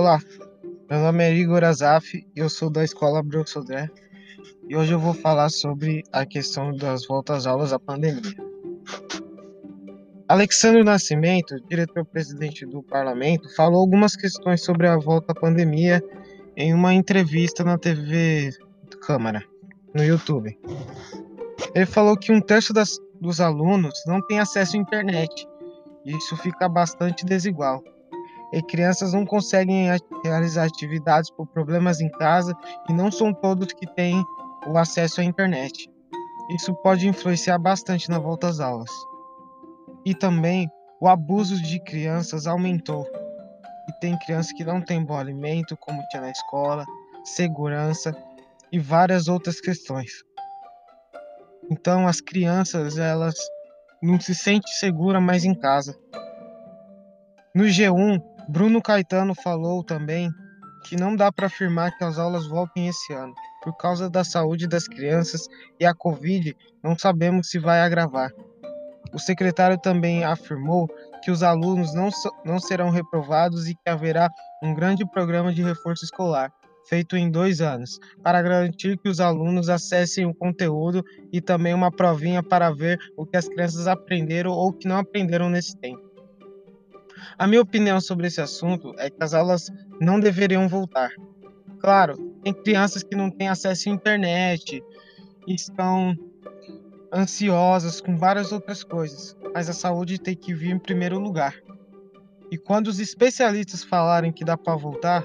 Olá, meu nome é Igor Azaf e eu sou da Escola Abreu Sodré e hoje eu vou falar sobre a questão das voltas às aulas da pandemia. Alexandre Nascimento, diretor-presidente do parlamento, falou algumas questões sobre a volta à pandemia em uma entrevista na TV Câmara, no YouTube. Ele falou que um terço das, dos alunos não tem acesso à internet e isso fica bastante desigual e crianças não conseguem realizar atividades por problemas em casa e não são todos que têm o acesso à internet. Isso pode influenciar bastante na volta às aulas. E também o abuso de crianças aumentou. E tem crianças que não têm bom alimento, como tinha na escola, segurança e várias outras questões. Então as crianças elas não se sentem seguras mais em casa. No G1, Bruno Caetano falou também que não dá para afirmar que as aulas voltem esse ano. Por causa da saúde das crianças e a Covid, não sabemos se vai agravar. O secretário também afirmou que os alunos não, não serão reprovados e que haverá um grande programa de reforço escolar, feito em dois anos, para garantir que os alunos acessem o conteúdo e também uma provinha para ver o que as crianças aprenderam ou que não aprenderam nesse tempo. A minha opinião sobre esse assunto é que as aulas não deveriam voltar. Claro, tem crianças que não têm acesso à internet, estão ansiosas com várias outras coisas, mas a saúde tem que vir em primeiro lugar. E quando os especialistas falarem que dá para voltar,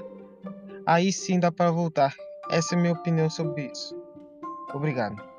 aí sim dá para voltar. Essa é a minha opinião sobre isso. Obrigado.